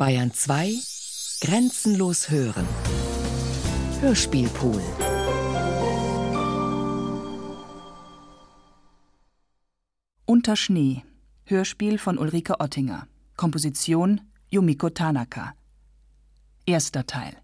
Bayern 2 Grenzenlos hören. Hörspielpool. Unter Schnee. Hörspiel von Ulrike Ottinger. Komposition Yumiko Tanaka. Erster Teil.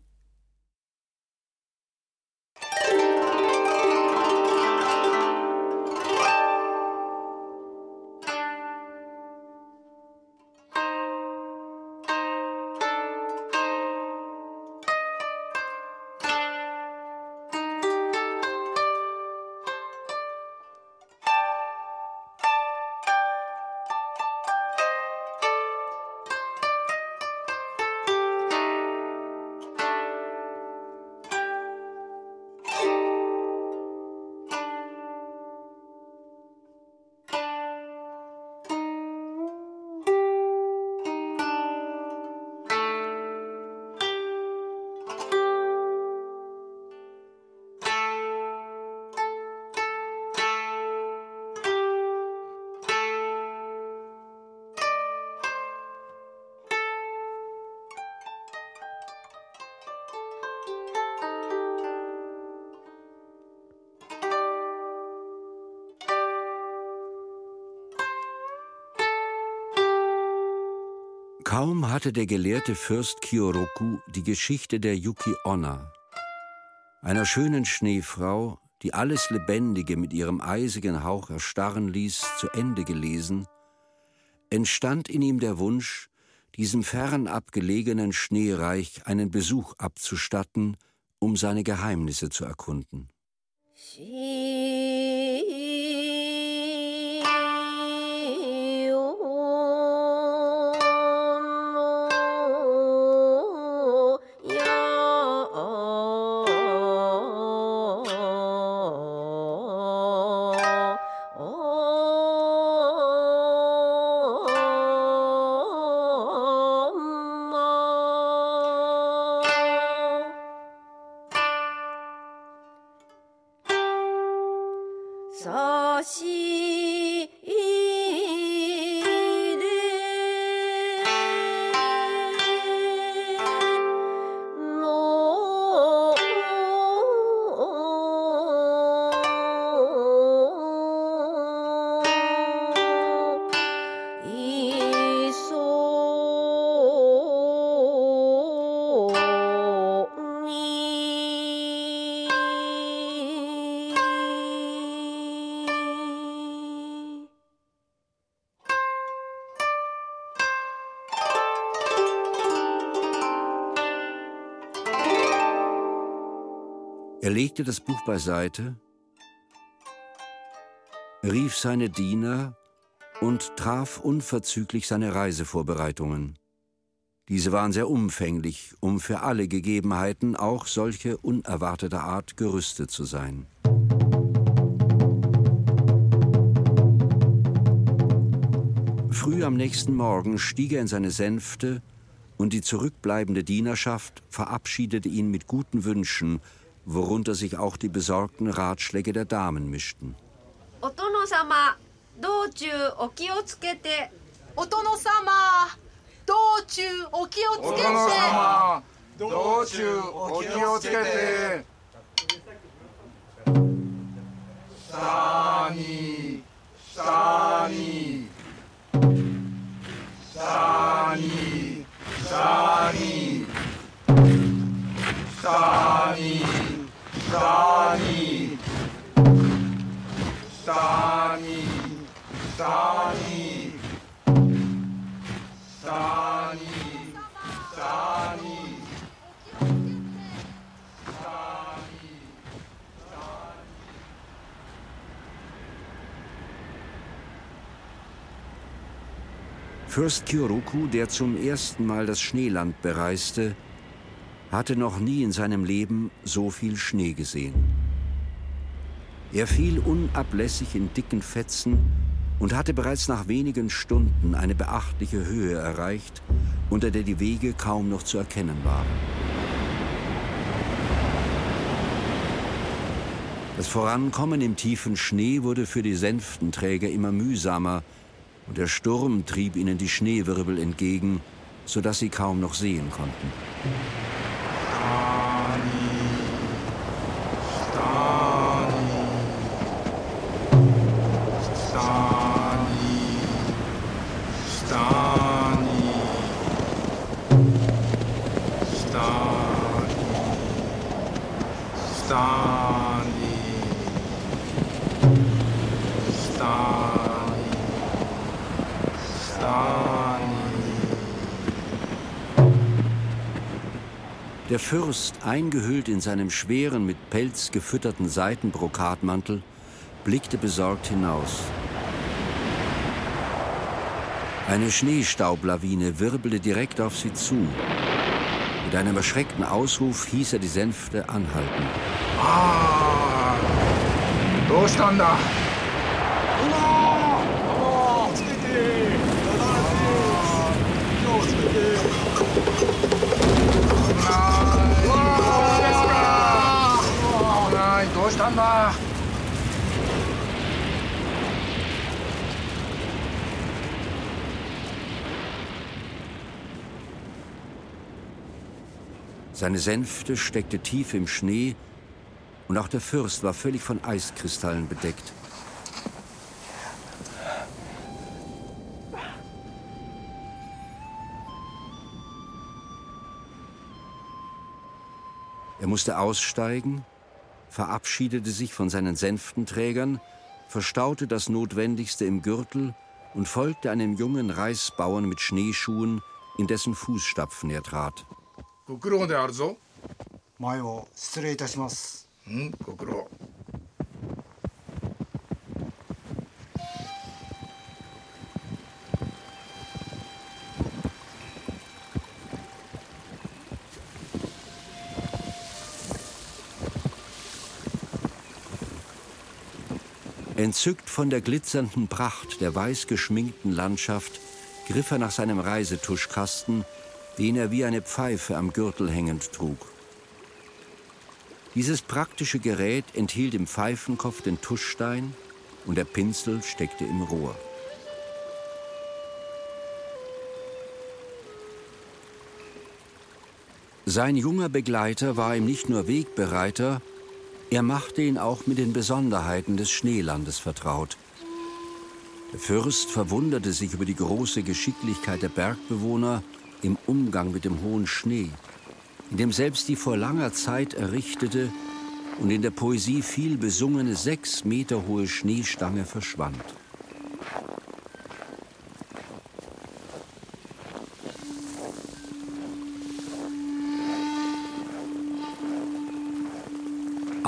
Hatte der gelehrte Fürst Kyoroku die Geschichte der Yuki Onna, einer schönen Schneefrau, die alles Lebendige mit ihrem eisigen Hauch erstarren ließ, zu Ende gelesen, entstand in ihm der Wunsch, diesem fernab gelegenen Schneereich einen Besuch abzustatten, um seine Geheimnisse zu erkunden. Er legte das Buch beiseite, rief seine Diener und traf unverzüglich seine Reisevorbereitungen. Diese waren sehr umfänglich, um für alle Gegebenheiten, auch solche unerwarteter Art, gerüstet zu sein. Früh am nächsten Morgen stieg er in seine Sänfte, und die zurückbleibende Dienerschaft verabschiedete ihn mit guten Wünschen worunter sich auch die besorgten Ratschläge der Damen mischten. Otono-sama, dochu oki o tsukete. Otono-sama, dochu o tsukete. Sama, dochu oki o tsukete. Sani, sani, sani, sani, sani. Dani. Dani. Dani. Dani. Dani. Fürst Kyoruku, der zum ersten Mal das Schneeland bereiste, hatte noch nie in seinem Leben so viel Schnee gesehen. Er fiel unablässig in dicken Fetzen und hatte bereits nach wenigen Stunden eine beachtliche Höhe erreicht, unter der die Wege kaum noch zu erkennen waren. Das Vorankommen im tiefen Schnee wurde für die Sänftenträger immer mühsamer, und der Sturm trieb ihnen die Schneewirbel entgegen, sodass sie kaum noch sehen konnten. Der Fürst, eingehüllt in seinem schweren, mit Pelz gefütterten Seidenbrokatmantel, blickte besorgt hinaus. Eine Schneestaublawine wirbelte direkt auf sie zu. Mit einem erschreckten Ausruf hieß er die Sänfte anhalten. Ah, どう Sandra! Seine Sänfte steckte tief im Schnee und auch der Fürst war völlig von Eiskristallen bedeckt. Er musste aussteigen verabschiedete sich von seinen Sänftenträgern, verstaute das Notwendigste im Gürtel und folgte einem jungen Reisbauern mit Schneeschuhen, in dessen Fußstapfen er trat. ご Entzückt von der glitzernden Pracht der weiß geschminkten Landschaft griff er nach seinem Reisetuschkasten, den er wie eine Pfeife am Gürtel hängend trug. Dieses praktische Gerät enthielt im Pfeifenkopf den Tuschstein und der Pinsel steckte im Rohr. Sein junger Begleiter war ihm nicht nur Wegbereiter, er machte ihn auch mit den Besonderheiten des Schneelandes vertraut. Der Fürst verwunderte sich über die große Geschicklichkeit der Bergbewohner im Umgang mit dem hohen Schnee, in dem selbst die vor langer Zeit errichtete und in der Poesie viel besungene sechs Meter hohe Schneestange verschwand.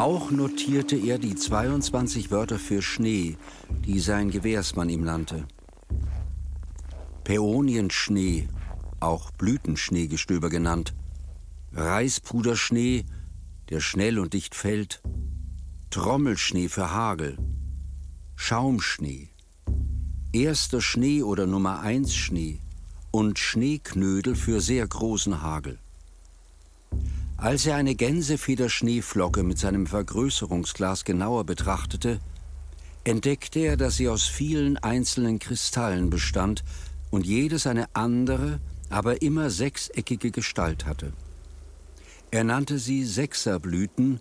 Auch notierte er die 22 Wörter für Schnee, die sein Gewährsmann ihm nannte. Päonienschnee, auch Blütenschneegestöber genannt, Reispuderschnee, der schnell und dicht fällt, Trommelschnee für Hagel, Schaumschnee, erster Schnee oder Nummer 1 Schnee. Und Schneeknödel für sehr großen Hagel. Als er eine Gänsefederschneeflocke mit seinem Vergrößerungsglas genauer betrachtete, entdeckte er, dass sie aus vielen einzelnen Kristallen bestand und jedes eine andere, aber immer sechseckige Gestalt hatte. Er nannte sie Sechserblüten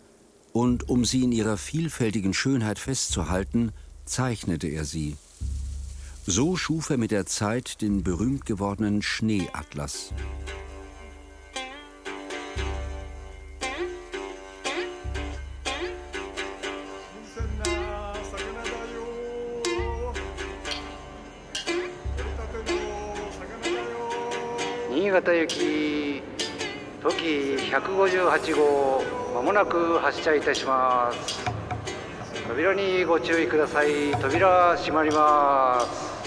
und um sie in ihrer vielfältigen Schönheit festzuhalten, zeichnete er sie. So schuf er mit der Zeit den berühmt gewordenen Schneeatlas. “方行き時158号まもなく発車いたします扉にご注意ください扉閉まります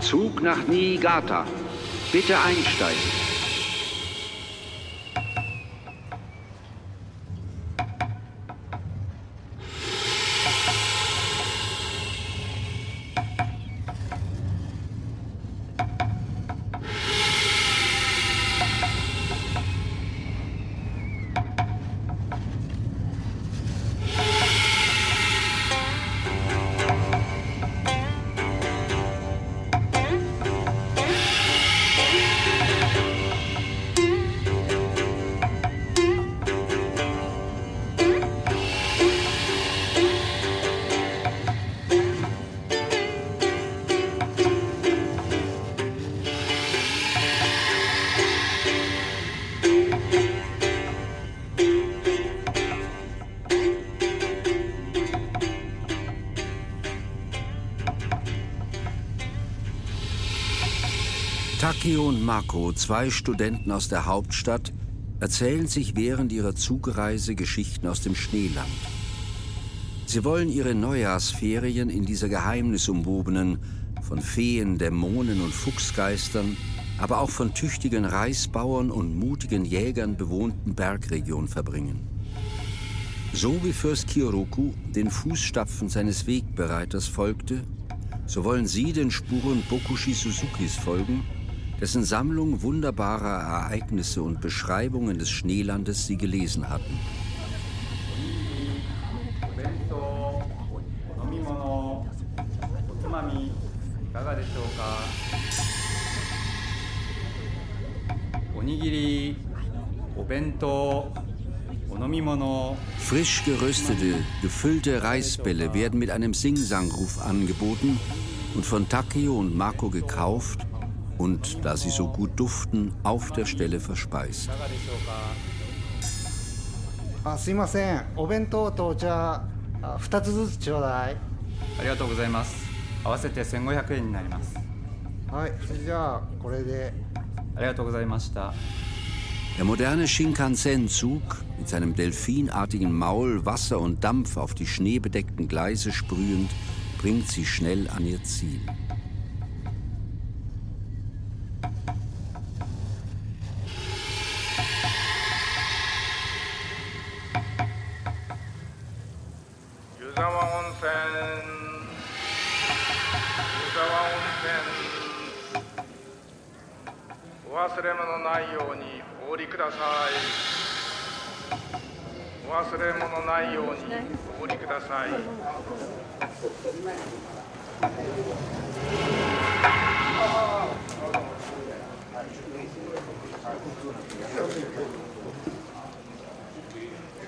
Zug nach Niigata. Bitte einsteigen. Takeo und Mako, zwei Studenten aus der Hauptstadt, erzählen sich während ihrer Zugreise Geschichten aus dem Schneeland. Sie wollen ihre Neujahrsferien in dieser geheimnisumwobenen, von Feen, Dämonen und Fuchsgeistern, aber auch von tüchtigen Reisbauern und mutigen Jägern bewohnten Bergregion verbringen. So wie Fürst Kiyoruku den Fußstapfen seines Wegbereiters folgte, so wollen Sie den Spuren Bokushi Suzukis folgen, dessen Sammlung wunderbarer Ereignisse und Beschreibungen des Schneelandes Sie gelesen hatten. Frisch geröstete, gefüllte Reisbälle werden mit einem Singsangruf angeboten und von Takeo und Mako gekauft und, da sie so gut duften, auf der Stelle verspeist. Der moderne Shinkansen-Zug mit seinem delfinartigen Maul Wasser und Dampf auf die schneebedeckten Gleise sprühend, bringt sie schnell an ihr Ziel.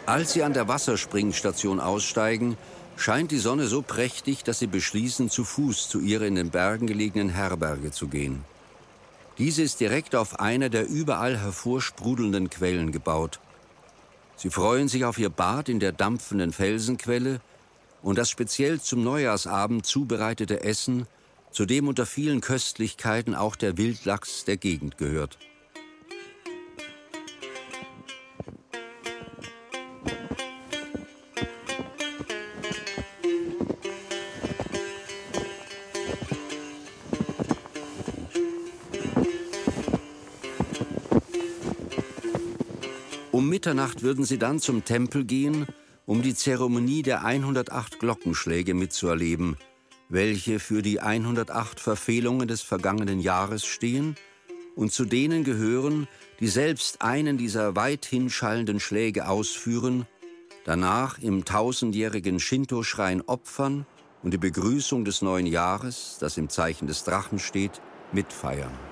Als sie an der Wasserspringstation aussteigen, scheint die Sonne so prächtig, dass sie beschließen, zu Fuß zu ihrer in den Bergen gelegenen Herberge zu gehen. Diese ist direkt auf einer der überall hervorsprudelnden Quellen gebaut. Sie freuen sich auf ihr Bad in der dampfenden Felsenquelle und das speziell zum Neujahrsabend zubereitete Essen, zu dem unter vielen Köstlichkeiten auch der Wildlachs der Gegend gehört. Um Mitternacht würden sie dann zum Tempel gehen, um die Zeremonie der 108 Glockenschläge mitzuerleben, welche für die 108 Verfehlungen des vergangenen Jahres stehen und zu denen gehören, die selbst einen dieser weithin schallenden Schläge ausführen, danach im tausendjährigen Shinto-Schrein opfern und die Begrüßung des neuen Jahres, das im Zeichen des Drachen steht, mitfeiern.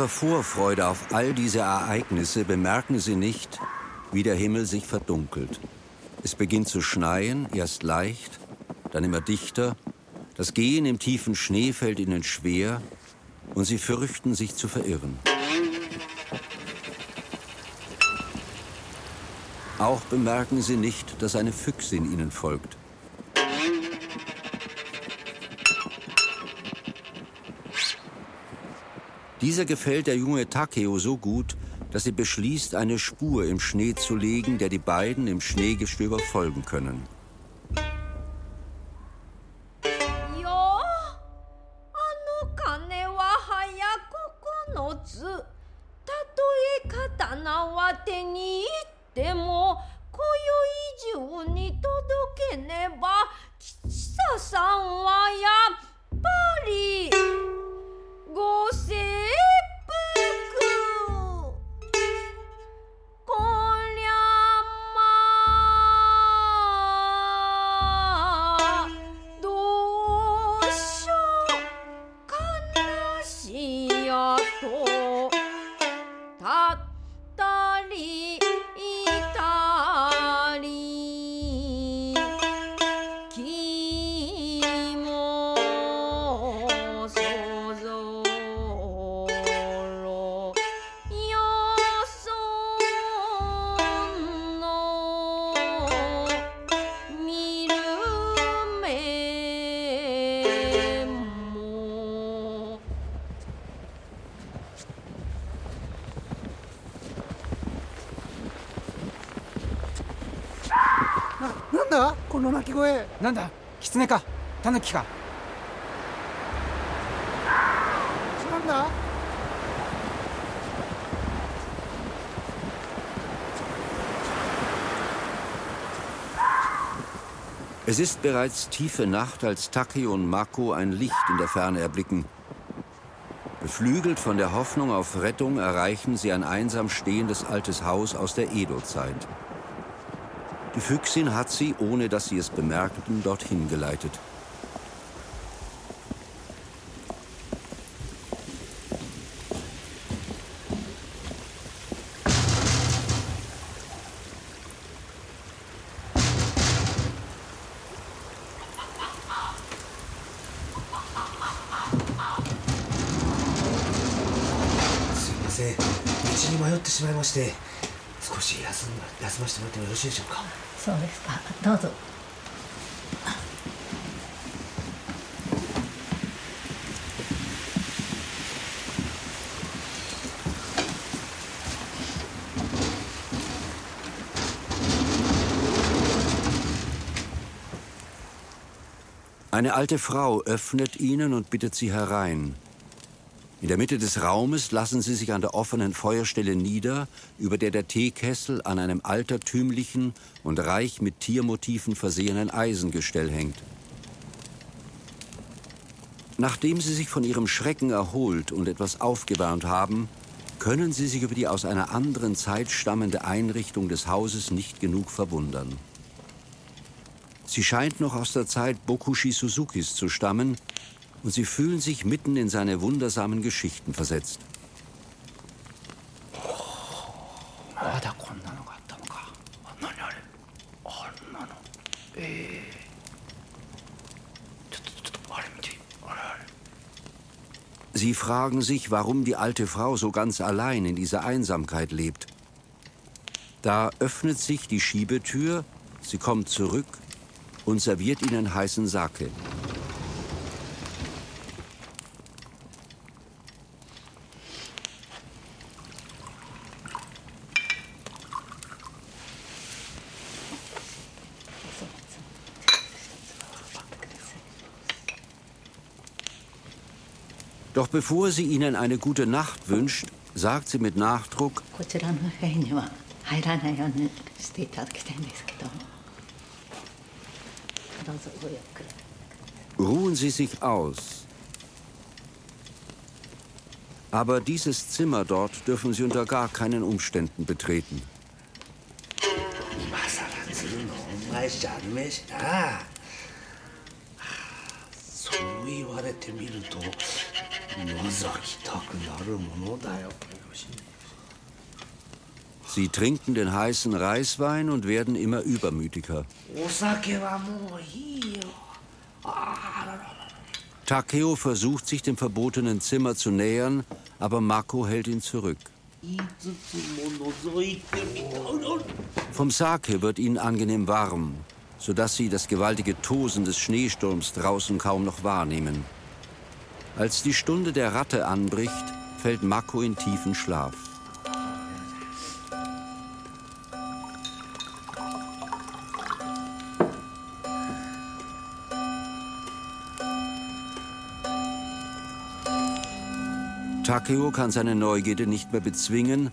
Ihrer Vorfreude auf all diese Ereignisse bemerken sie nicht, wie der Himmel sich verdunkelt. Es beginnt zu schneien, erst leicht, dann immer dichter. Das Gehen im tiefen Schnee fällt ihnen schwer und sie fürchten, sich zu verirren. Auch bemerken sie nicht, dass eine Füchsin ihnen folgt. Dieser gefällt der junge Takeo so gut, dass sie beschließt, eine Spur im Schnee zu legen, der die beiden im Schneegestöber folgen können. Kisasa-san はやなんだ狐かタヌキかなんだ Es ist bereits tiefe Nacht, als Takeo und Mako ein Licht in der Ferne erblicken. Beflügelt von der Hoffnung auf Rettung erreichen sie ein einsam stehendes altes Haus aus der Edo-Zeit. Die Füchsin hat sie, ohne dass sie es bemerkten, dorthin geleitet.せん道に迷ってしまいまして少し休ん休 ませてもらってもよろしいでしょうかそうですかどうぞ「Eine alte Frau öffnet ihnen und bittet sie herein. In der Mitte des Raumes lassen sie sich an der offenen Feuerstelle nieder, über der der Teekessel an einem altertümlichen und reich mit Tiermotiven versehenen Eisengestell hängt. Nachdem sie sich von ihrem Schrecken erholt und etwas aufgewärmt haben, können sie sich über die aus einer anderen Zeit stammende Einrichtung des Hauses nicht genug verwundern. Sie scheint noch aus der Zeit Bokushi Suzukis zu stammen und sie fühlen sich mitten in seine wundersamen Geschichten versetzt. Sie fragen sich, warum die alte Frau so ganz allein in dieser Einsamkeit lebt. Da öffnet sich die Schiebetür, sie kommt zurück und serviert ihnen heißen Sake. Doch bevor sie ihnen eine gute Nacht wünscht, sagt sie mit Nachdruck, ruhen Sie sich aus. Aber dieses Zimmer dort dürfen Sie unter gar keinen Umständen betreten. Sie trinken den heißen Reiswein und werden immer übermütiger. Takeo versucht, sich dem verbotenen Zimmer zu nähern, aber Mako hält ihn zurück. Vom Sake wird ihnen angenehm warm, sodass sie das gewaltige Tosen des Schneesturms draußen kaum noch wahrnehmen. Als die Stunde der Ratte anbricht, fällt Mako in tiefen Schlaf. Takeo kann seine Neugierde nicht mehr bezwingen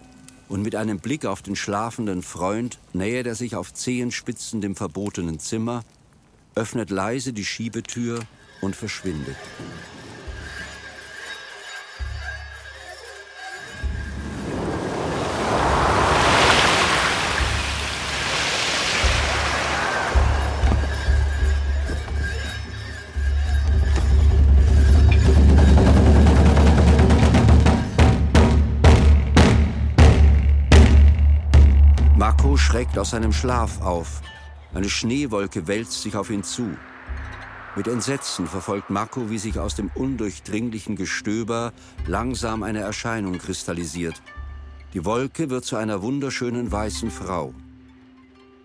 und mit einem Blick auf den schlafenden Freund nähert er sich auf Zehenspitzen dem verbotenen Zimmer, öffnet leise die Schiebetür und verschwindet. Schreckt aus seinem Schlaf auf. Eine Schneewolke wälzt sich auf ihn zu. Mit Entsetzen verfolgt Mako, wie sich aus dem undurchdringlichen Gestöber langsam eine Erscheinung kristallisiert. Die Wolke wird zu einer wunderschönen weißen Frau.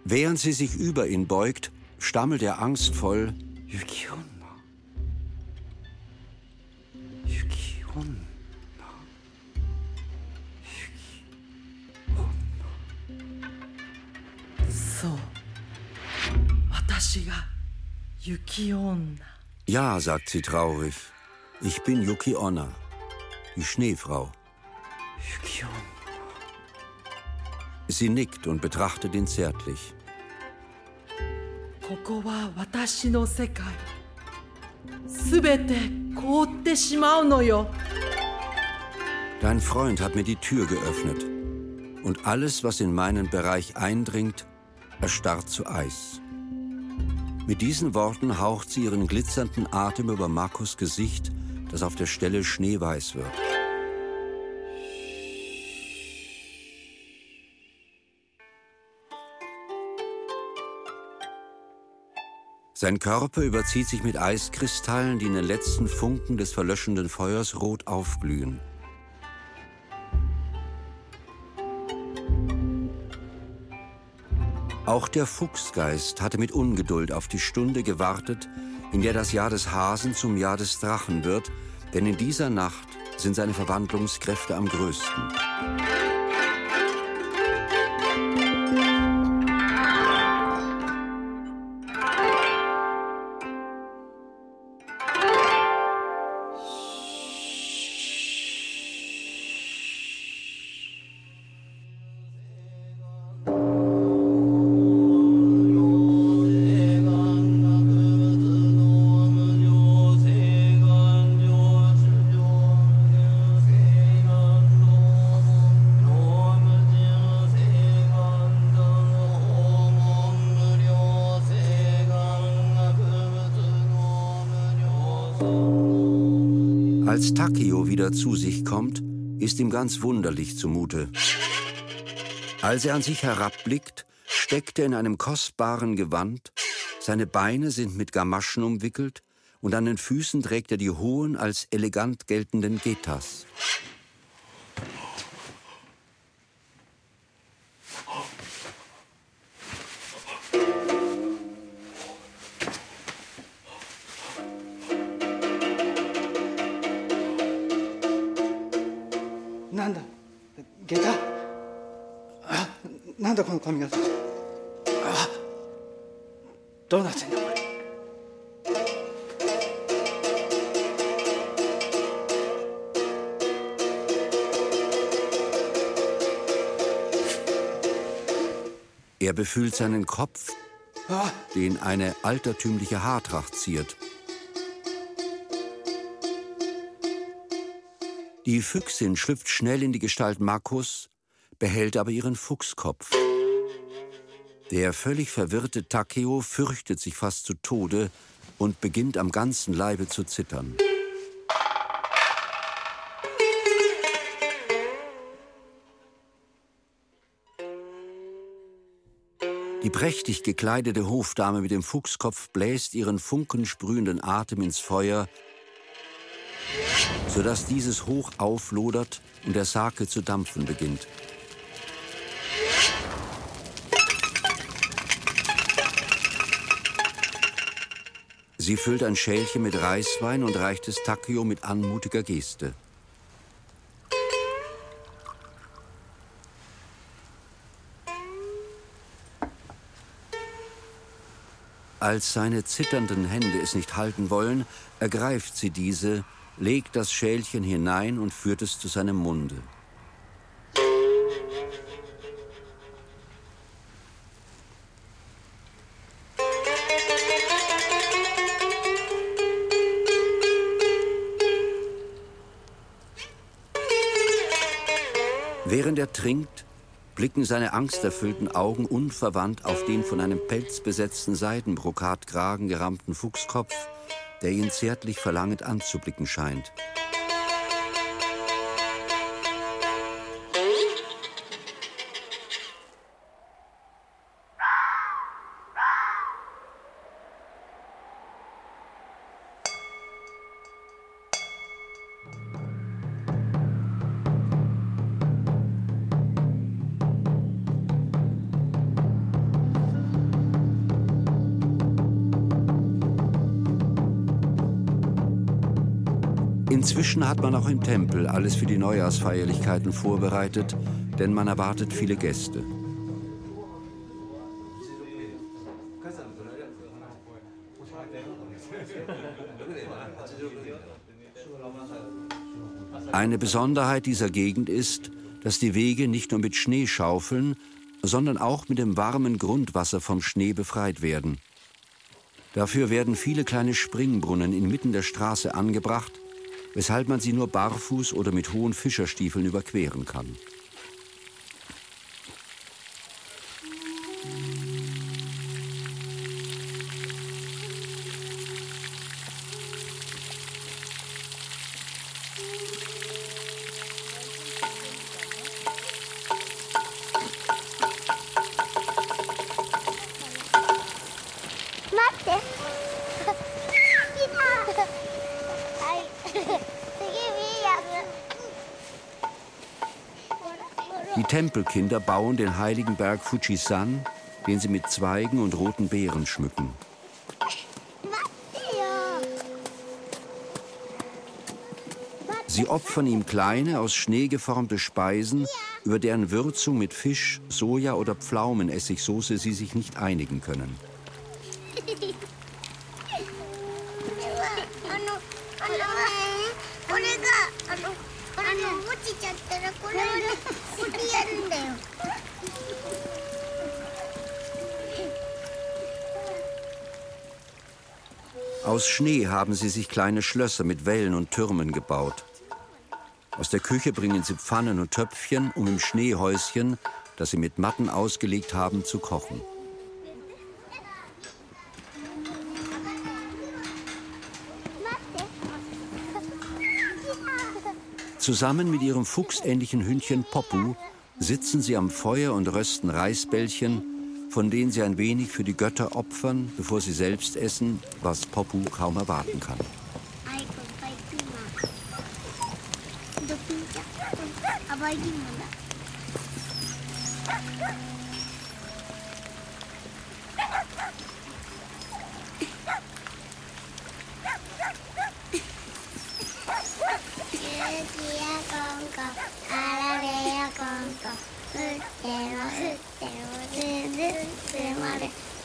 Während sie sich über ihn beugt, stammelt er angstvoll 雪女 Ja, sagt sie traurig. Ich bin Yuki Onna, die Schneefrau. Sie nickt und betrachtet ihn zärtlich. Dein Freund hat mir die Tür geöffnet. Und alles, was in meinen Bereich eindringt, erstarrt zu Eis. Mit diesen Worten haucht sie ihren glitzernden Atem über Markus Gesicht, das auf der Stelle schneeweiß wird. Sein Körper überzieht sich mit Eiskristallen, die in den letzten Funken des verlöschenden Feuers rot aufglühen. Auch der Fuchsgeist hatte mit Ungeduld auf die Stunde gewartet, in der das Jahr des Hasen zum Jahr des Drachen wird, denn in dieser Nacht sind seine Verwandlungskräfte am größten. Als Takeo wieder zu sich kommt, ist ihm ganz wunderlich zumute. Als er an sich herabblickt, steckt er in einem kostbaren Gewand, seine Beine sind mit Gamaschen umwickelt und an den Füßen trägt er die hohen, als elegant geltenden Getas. Er befühlt seinen Kopf, den eine altertümliche Haartracht ziert. Die Füchsin schlüpft schnell in die Gestalt Markus, behält aber ihren Fuchskopf. Der völlig verwirrte Takeo fürchtet sich fast zu Tode und beginnt am ganzen Leibe zu zittern. Die prächtig gekleidete Hofdame mit dem Fuchskopf bläst ihren funkensprühenden Atem ins Feuer, sodass dieses hoch auflodert und der Sake zu dampfen beginnt. Sie füllt ein Schälchen mit Reiswein und reicht es Takio mit anmutiger Geste. Als seine zitternden Hände es nicht halten wollen, ergreift sie diese, legt das Schälchen hinein und führt es zu seinem Munde. Während er trinkt, blicken seine angsterfüllten Augen unverwandt auf den von einem pelzbesetzten Seidenbrokatkragen gerammten Fuchskopf, der ihn zärtlich verlangend anzublicken scheint. Inzwischen hat man auch im Tempel alles für die Neujahrsfeierlichkeiten vorbereitet, denn man erwartet viele Gäste. Eine Besonderheit dieser Gegend ist, dass die Wege nicht nur mit Schneeschaufeln, sondern auch mit dem warmen Grundwasser vom Schnee befreit werden. Dafür werden viele kleine Springbrunnen inmitten der Straße angebracht, weshalb man sie nur barfuß oder mit hohen Fischerstiefeln überqueren kann. Tempelkinder bauen den heiligen Berg Fujisan, den sie mit Zweigen und roten Beeren schmücken. Sie opfern ihm kleine, aus Schnee geformte Speisen, über deren Würzung mit Fisch, Soja oder Pflaumenessigsauce sie sich nicht einigen können. Aus Schnee haben sie sich kleine Schlösser mit Wällen und Türmen gebaut. Aus der Küche bringen sie Pfannen und Töpfchen, um im Schneehäuschen, das sie mit Matten ausgelegt haben, zu kochen. Zusammen mit ihrem fuchsähnlichen Hündchen Popu sitzen sie am Feuer und rösten Reisbällchen, von denen sie ein wenig für die Götter opfern, bevor sie selbst essen, was Popu kaum erwarten kann.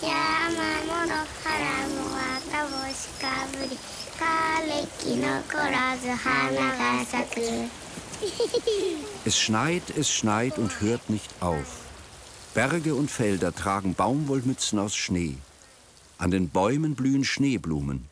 Aber Es schneit, es schneit und hört nicht auf. Berge und Felder tragen Baumwollmützen aus Schnee. An den Bäumen blühen Schneeblumen.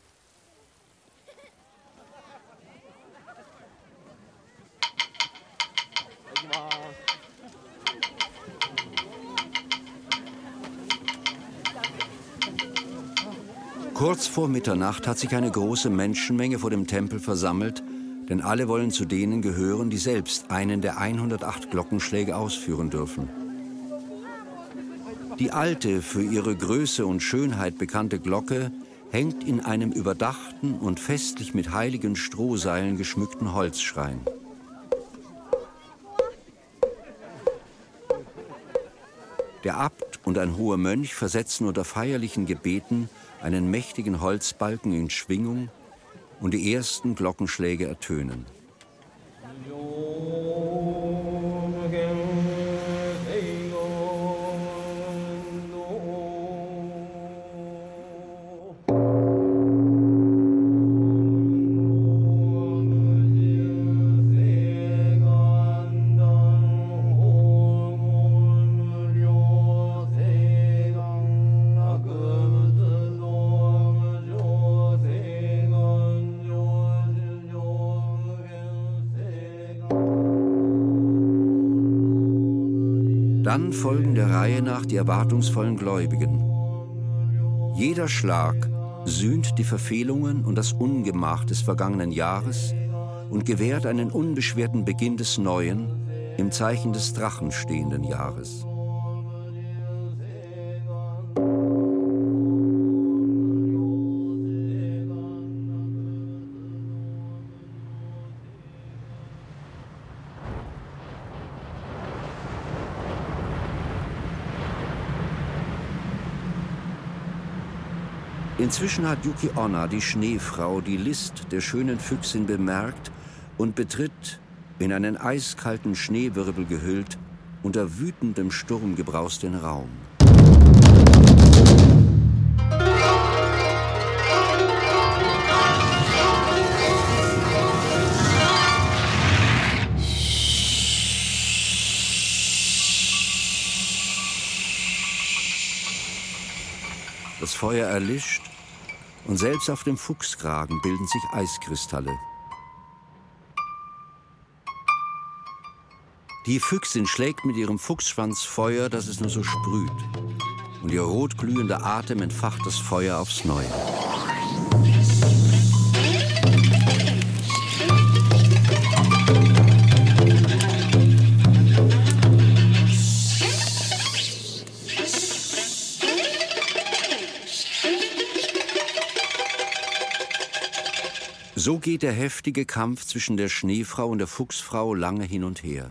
Kurz vor Mitternacht hat sich eine große Menschenmenge vor dem Tempel versammelt, denn alle wollen zu denen gehören, die selbst einen der 108 Glockenschläge ausführen dürfen. Die alte, für ihre Größe und Schönheit bekannte Glocke hängt in einem überdachten und festlich mit heiligen Strohseilen geschmückten Holzschrein. Der Abt und ein hoher Mönch versetzen unter feierlichen Gebeten einen mächtigen Holzbalken in Schwingung und die ersten Glockenschläge ertönen. Dann folgen der Reihe nach die erwartungsvollen Gläubigen. Jeder Schlag sühnt die Verfehlungen und das Ungemach des vergangenen Jahres und gewährt einen unbeschwerten Beginn des Neuen im Zeichen des Drachen stehenden Jahres. Inzwischen hat Yuki Onna, die Schneefrau, die List der schönen Füchsin bemerkt und betritt, in einen eiskalten Schneewirbel gehüllt, unter wütendem Sturmgebraus den Raum. Das Feuer erlischt und selbst auf dem Fuchskragen bilden sich Eiskristalle. Die Füchsin schlägt mit ihrem Fuchsschwanz Feuer, dass es nur so sprüht. Und ihr rotglühender Atem entfacht das Feuer aufs Neue. So geht der heftige Kampf zwischen der Schneefrau und der Fuchsfrau lange hin und her.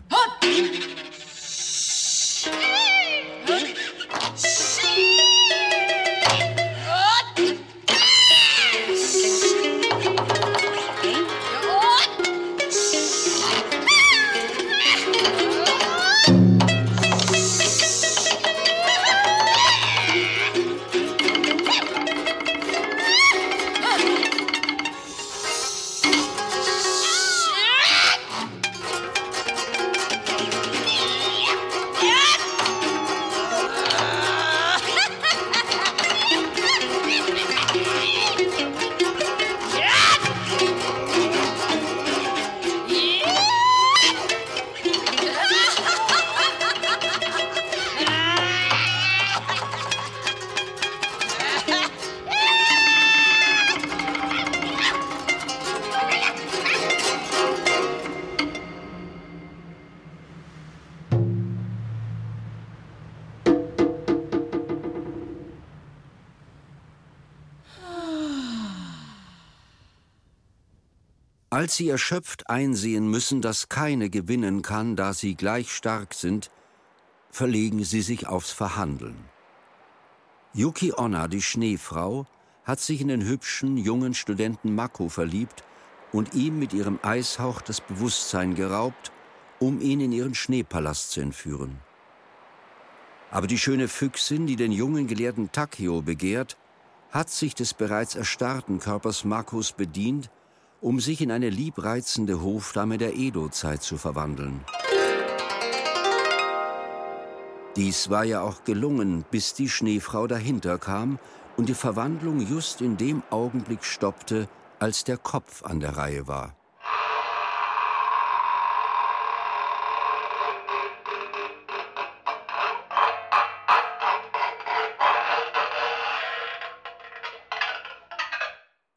Als sie erschöpft einsehen müssen, dass keine gewinnen kann, da sie gleich stark sind, verlegen sie sich aufs Verhandeln. Yuki Onna, die Schneefrau, hat sich in den hübschen, jungen Studenten Mako verliebt und ihm mit ihrem Eishauch das Bewusstsein geraubt, um ihn in ihren Schneepalast zu entführen. Aber die schöne Füchsin, die den jungen Gelehrten Takeo begehrt, hat sich des bereits erstarrten Körpers Makos bedient um sich in eine liebreizende Hofdame der Edo-Zeit zu verwandeln. Dies war ja auch gelungen, bis die Schneefrau dahinter kam und die Verwandlung just in dem Augenblick stoppte, als der Kopf an der Reihe war.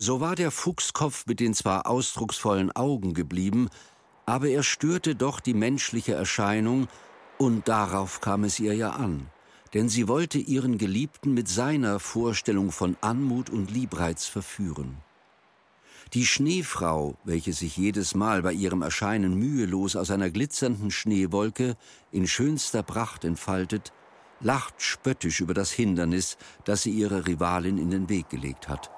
So war der Fuchskopf mit den zwar ausdrucksvollen Augen geblieben, aber er störte doch die menschliche Erscheinung, und darauf kam es ihr ja an, denn sie wollte ihren Geliebten mit seiner Vorstellung von Anmut und Liebreiz verführen. Die Schneefrau, welche sich jedes Mal bei ihrem Erscheinen mühelos aus einer glitzernden Schneewolke in schönster Pracht entfaltet, lacht spöttisch über das Hindernis, das sie ihrer Rivalin in den Weg gelegt hat.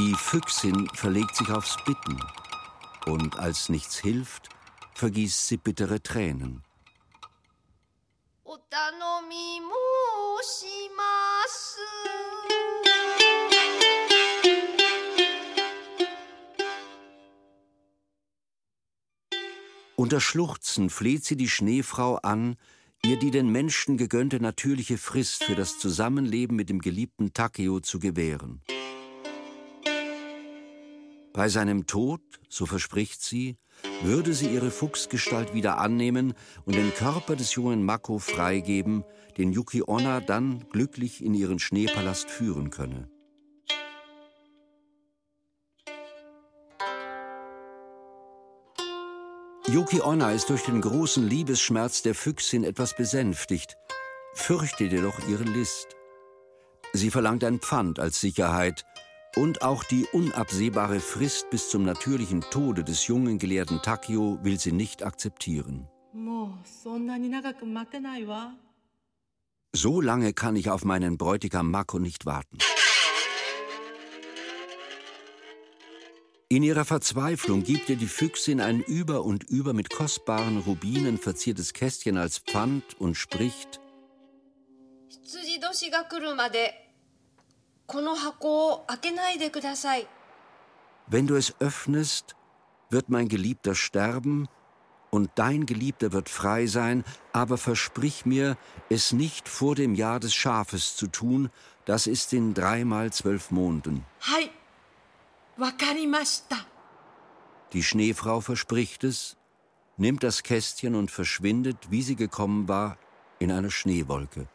Die Füchsin verlegt sich aufs Bitten und als nichts hilft, vergießt sie bittere Tränen. Unter Schluchzen fleht sie die Schneefrau an, ihr die den Menschen gegönnte natürliche Frist für das Zusammenleben mit dem geliebten Takeo zu gewähren. Bei seinem Tod, so verspricht sie, würde sie ihre Fuchsgestalt wieder annehmen und den Körper des jungen Mako freigeben, den Yuki Onna dann glücklich in ihren Schneepalast führen könne. Yuki Onna ist durch den großen Liebesschmerz der Füchsin etwas besänftigt, fürchtet jedoch ihre List. Sie verlangt ein Pfand als Sicherheit, und auch die unabsehbare Frist bis zum natürlichen Tode des jungen Gelehrten Takio will sie nicht akzeptieren. So lange kann ich auf meinen Bräutigam Mako nicht warten. In ihrer Verzweiflung gibt ihr die Füchsin ein über und über mit kostbaren Rubinen verziertes Kästchen als Pfand und spricht: この箱を開けないでください wenn du es öffnest, wird mein Geliebter sterben und dein Geliebter wird frei sein, aber versprich mir, es nicht vor dem Jahr des Schafes zu tun, das ist in dreimal zwölf Monden. Hai, wakarimashita. Die Schneefrau verspricht es, nimmt das Kästchen und verschwindet, wie sie gekommen war, in einer Schneewolke.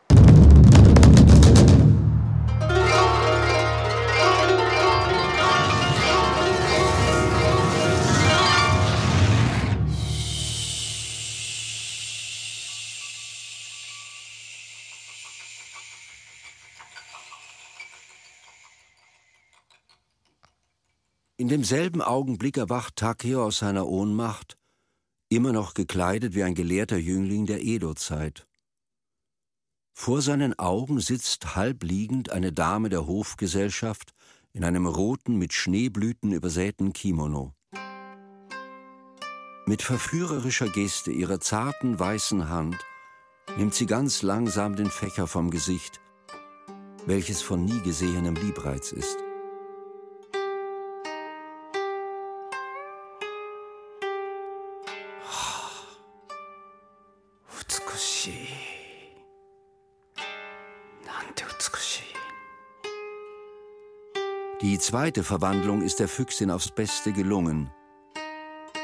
In demselben Augenblick erwacht Takeo aus seiner Ohnmacht, immer noch gekleidet wie ein gelehrter Jüngling der Edo-Zeit. Vor seinen Augen sitzt halbliegend eine Dame der Hofgesellschaft in einem roten, mit Schneeblüten übersäten Kimono. Mit verführerischer Geste ihrer zarten weißen Hand nimmt sie ganz langsam den Fächer vom Gesicht, welches von nie gesehenem Liebreiz ist. Die zweite Verwandlung ist der Füchsin aufs Beste gelungen.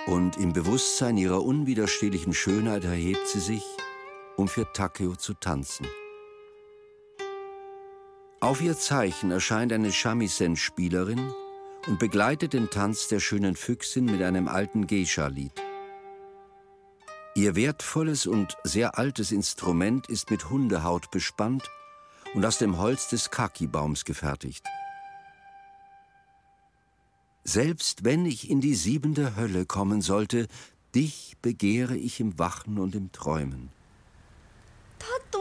Und im Bewusstsein ihrer unwiderstehlichen Schönheit erhebt sie sich, um für Takeo zu tanzen. Auf ihr Zeichen erscheint eine Shamisen-Spielerin und begleitet den Tanz der schönen Füchsin mit einem alten Geisha-Lied. Ihr wertvolles und sehr altes Instrument ist mit Hundehaut bespannt und aus dem Holz des Kaki-Baums gefertigt. Selbst wenn ich in die siebente Hölle kommen sollte, dich begehre ich im Wachen und im Träumen. た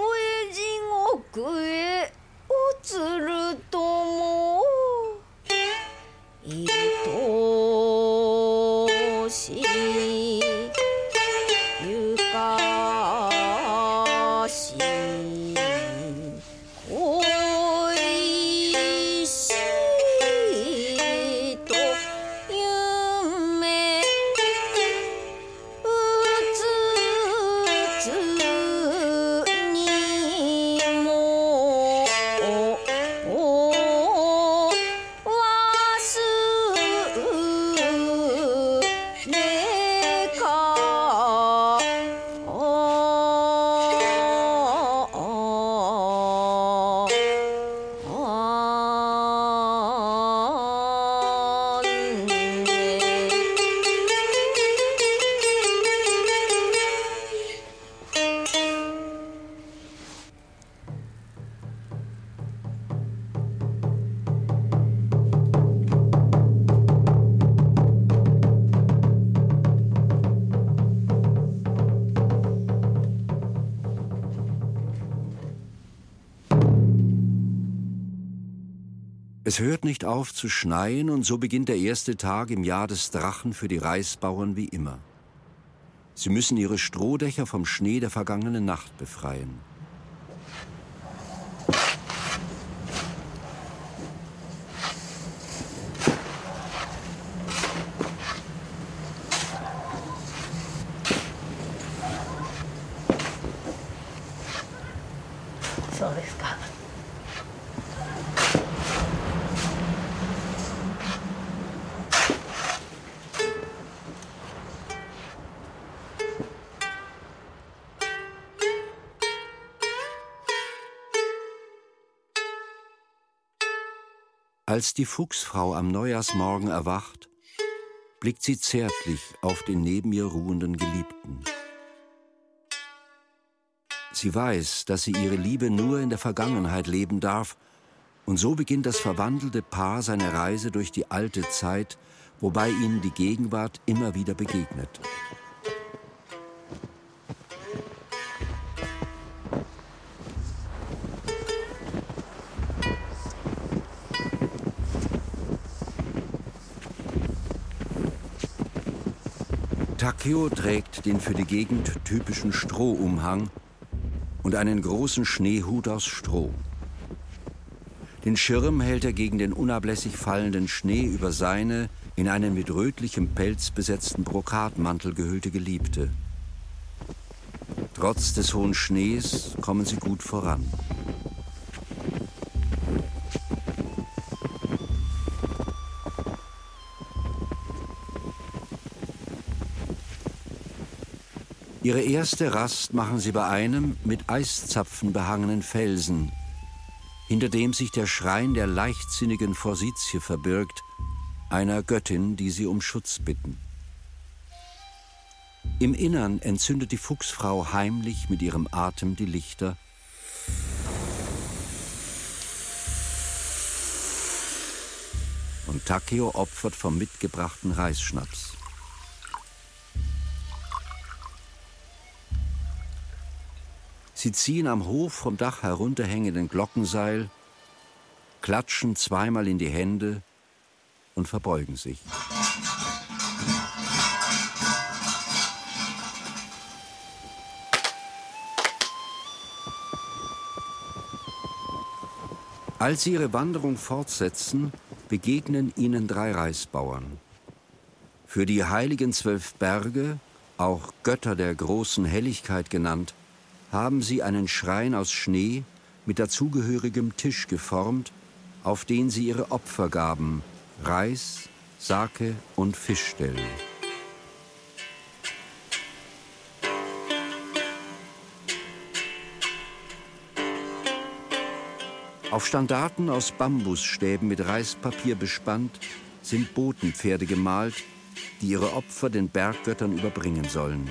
Es hört nicht auf zu schneien und so beginnt der erste Tag im Jahr des Drachen für die Reisbauern wie immer. Sie müssen ihre Strohdächer vom Schnee der vergangenen Nacht befreien. " die Fuchsfrau am Neujahrsmorgen erwacht, blickt sie zärtlich auf den neben ihr ruhenden Geliebten. Sie weiß, dass sie ihre Liebe nur in der Vergangenheit leben darf, und so beginnt das verwandelte Paar seine Reise durch die alte Zeit, wobei ihnen die Gegenwart immer wieder begegnet. Takeo trägt den für die Gegend typischen Strohumhang und einen großen Schneehut aus Stroh. Den Schirm hält er gegen den unablässig fallenden Schnee über seine, in einen mit rötlichem Pelz besetzten Brokatmantel gehüllte Geliebte. Trotz des hohen Schnees kommen sie gut voran. Ihre erste Rast machen sie bei einem mit Eiszapfen behangenen Felsen, hinter dem sich der Schrein der leichtsinnigen Forsythie verbirgt, einer Göttin, die sie um Schutz bitten. Im Innern entzündet die Fuchsfrau heimlich mit ihrem Atem die Lichter. Und Takeo opfert vom mitgebrachten Reisschnaps. Sie ziehen am Hof vom Dach herunterhängenden Glockenseil, klatschen zweimal in die Hände und verbeugen sich. Als sie ihre Wanderung fortsetzen, begegnen ihnen drei Reisbauern. Für die heiligen zwölf Berge, auch Götter der großen Helligkeit genannt, haben sie einen Schrein aus Schnee mit dazugehörigem Tisch geformt, auf den sie ihre Opfergaben, Reis, Sake und Fisch stellen. Auf Standarten aus Bambusstäben mit Reispapier bespannt sind Botenpferde gemalt, die ihre Opfer den Berggöttern überbringen sollen.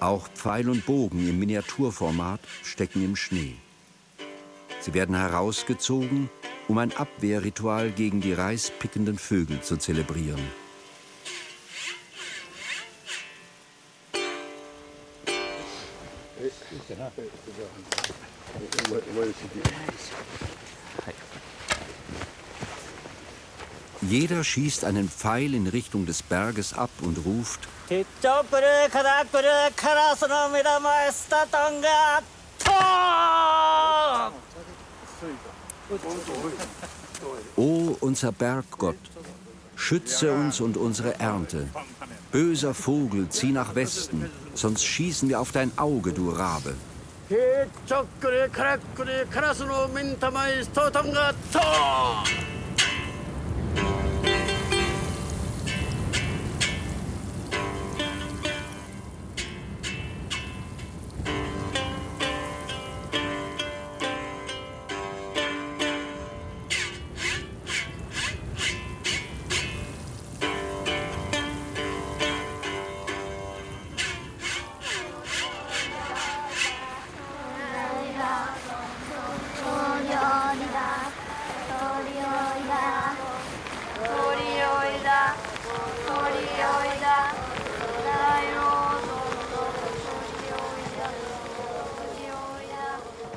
Auch Pfeil und Bogen im Miniaturformat stecken im Schnee. Sie werden herausgezogen, um ein Abwehrritual gegen die reispickenden Vögel zu zelebrieren. Jeder schießt einen Pfeil in Richtung des Berges ab und ruft O unser Berggott, schütze uns und unsere Ernte. Böser Vogel, zieh nach Westen, sonst schießen wir auf dein Auge, du Rabe.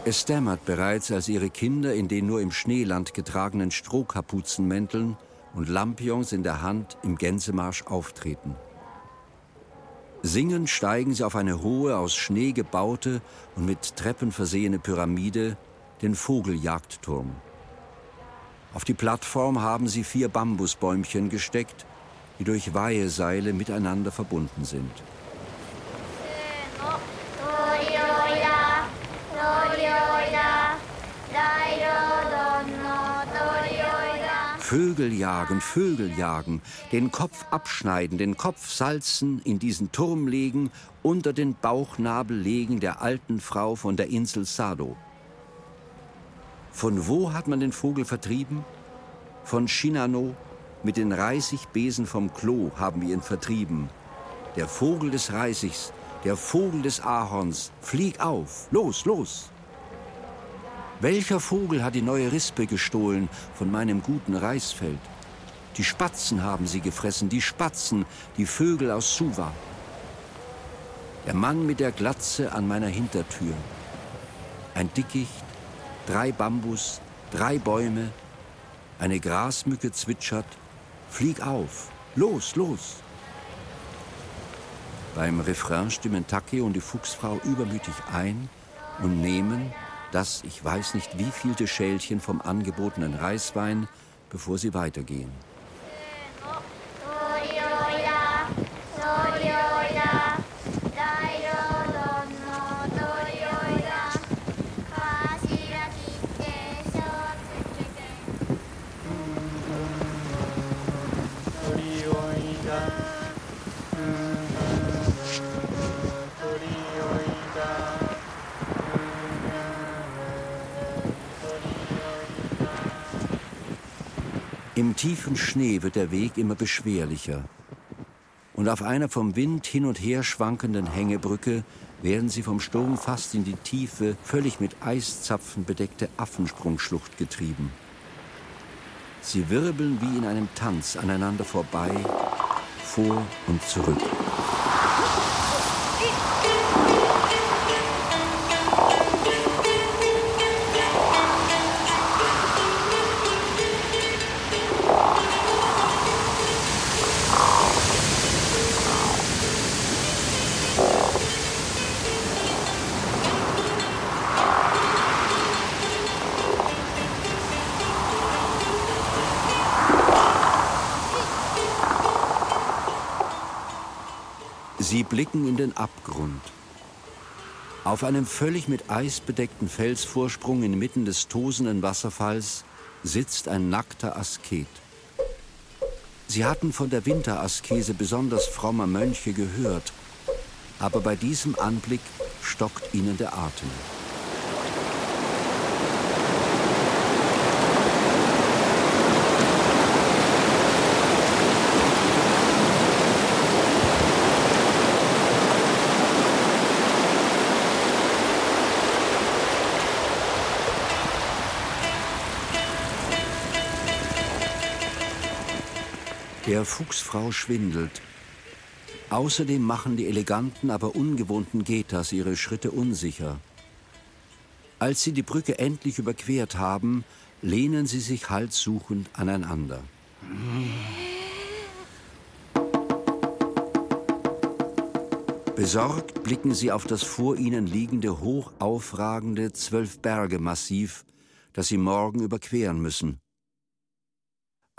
Es dämmert bereits, als ihre Kinder in den nur im Schneeland getragenen Strohkapuzenmänteln und Lampions in der Hand im Gänsemarsch auftreten. Singend steigen sie auf eine hohe, aus Schnee gebaute und mit Treppen versehene Pyramide, den Vogeljagdturm. Auf die Plattform haben sie vier Bambusbäumchen gesteckt, die durch Weiheseile miteinander verbunden sind. Vögel jagen, Vögel jagen, den Kopf abschneiden, den Kopf salzen, in diesen Turm legen, unter den Bauchnabel legen der alten Frau von der Insel Sado. Von wo hat man den Vogel vertrieben? Von Shinano, mit den Reisigbesen vom Klo haben wir ihn vertrieben. Der Vogel des Reisigs, der Vogel des Ahorns, flieg auf, los, los! Welcher Vogel hat die neue Rispe gestohlen von meinem guten Reisfeld? Die Spatzen haben sie gefressen, die Spatzen, die Vögel aus Suva. Der Mann mit der Glatze an meiner Hintertür. Ein Dickicht, drei Bambus, drei Bäume, eine Grasmücke zwitschert. Flieg auf, los, los! Beim Refrain stimmen Take und die Fuchsfrau übermütig ein und nehmen, das ich weiß nicht wie vielte Schälchen vom angebotenen Reiswein, bevor sie weitergehen. Im tiefen Schnee wird der Weg immer beschwerlicher. Und auf einer vom Wind hin und her schwankenden Hängebrücke werden sie vom Sturm fast in die tiefe, völlig mit Eiszapfen bedeckte Affensprungschlucht getrieben. Sie wirbeln wie in einem Tanz aneinander vorbei, vor und zurück. Blicken in den Abgrund. Auf einem völlig mit Eis bedeckten Felsvorsprung inmitten des tosenden Wasserfalls sitzt ein nackter Asket. Sie hatten von der Winteraskese besonders frommer Mönche gehört, aber bei diesem Anblick stockt ihnen der Atem. Der Fuchsfrau schwindelt. Außerdem machen die eleganten, aber ungewohnten Getas ihre Schritte unsicher. Als sie die Brücke endlich überquert haben, lehnen sie sich halssuchend aneinander. Besorgt blicken sie auf das vor ihnen liegende, hoch aufragende Zwölf-Berge-Massiv, das sie morgen überqueren müssen.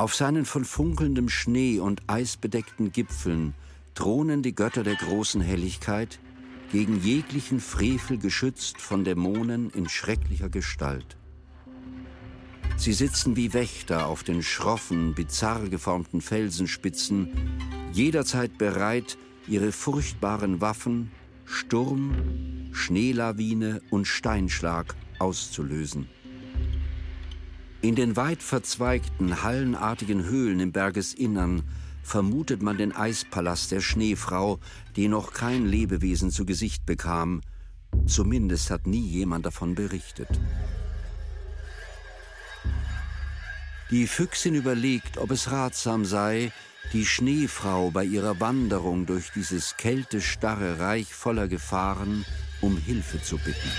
Auf seinen von funkelndem Schnee und Eis bedeckten Gipfeln thronen die Götter der großen Helligkeit, gegen jeglichen Frevel geschützt von Dämonen in schrecklicher Gestalt. Sie sitzen wie Wächter auf den schroffen, bizarr geformten Felsenspitzen, jederzeit bereit, ihre furchtbaren Waffen, Sturm, Schneelawine und Steinschlag auszulösen. In den weit verzweigten, hallenartigen Höhlen im Bergesinnern vermutet man den Eispalast der Schneefrau, den noch kein Lebewesen zu Gesicht bekam. Zumindest hat nie jemand davon berichtet. Die Füchsin überlegt, ob es ratsam sei, die Schneefrau bei ihrer Wanderung durch dieses kältestarre Reich voller Gefahren um Hilfe zu bitten.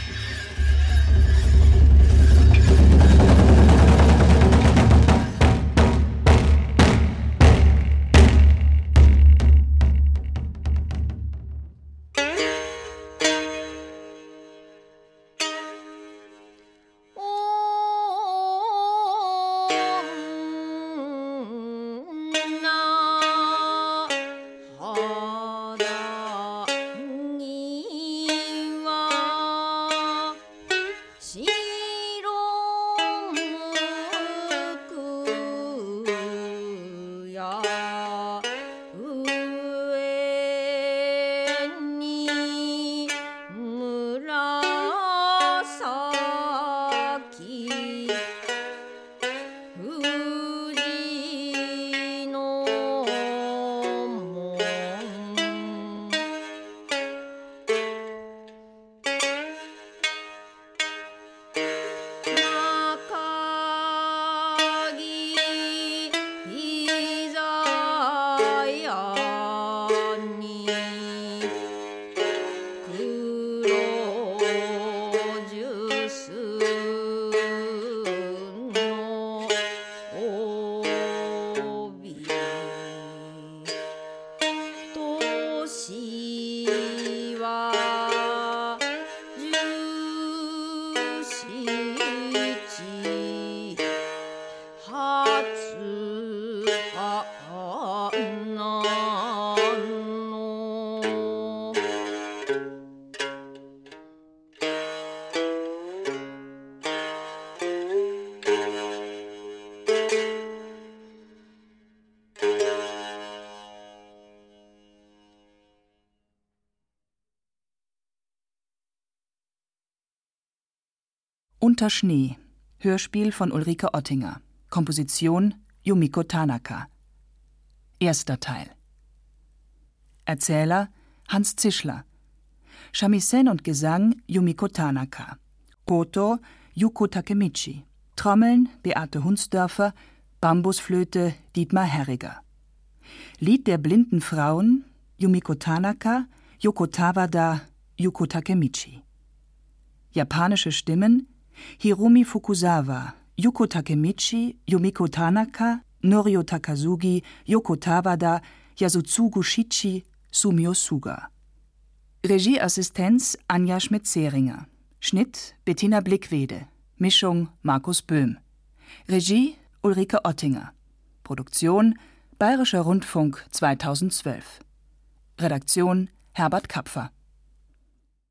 Unter Schnee. Hörspiel von Ulrike Ottinger. Komposition Yumiko Tanaka. Erster Teil. Erzähler Hans Zischler. Shamisen und Gesang Yumiko Tanaka. Koto Yuko Takemichi. Trommeln Beate Hunsdörfer. Bambusflöte Dietmar Herriger. Lied der blinden Frauen Yumiko Tanaka, Yoko Tawada, Yuko Takemichi. Japanische Stimmen Hiromi Fukusawa, Yuko Takemichi, Yumiko Tanaka, Norio Takazugi, Yoko Tawada, Yasutsugu Shichi, Sumio Suga. Regieassistenz Anja Schmidt-Zehringer. Schnitt Bettina Blickwede. Mischung Markus Böhm. Regie Ulrike Ottinger. Produktion Bayerischer Rundfunk 2012. Redaktion Herbert Kapfer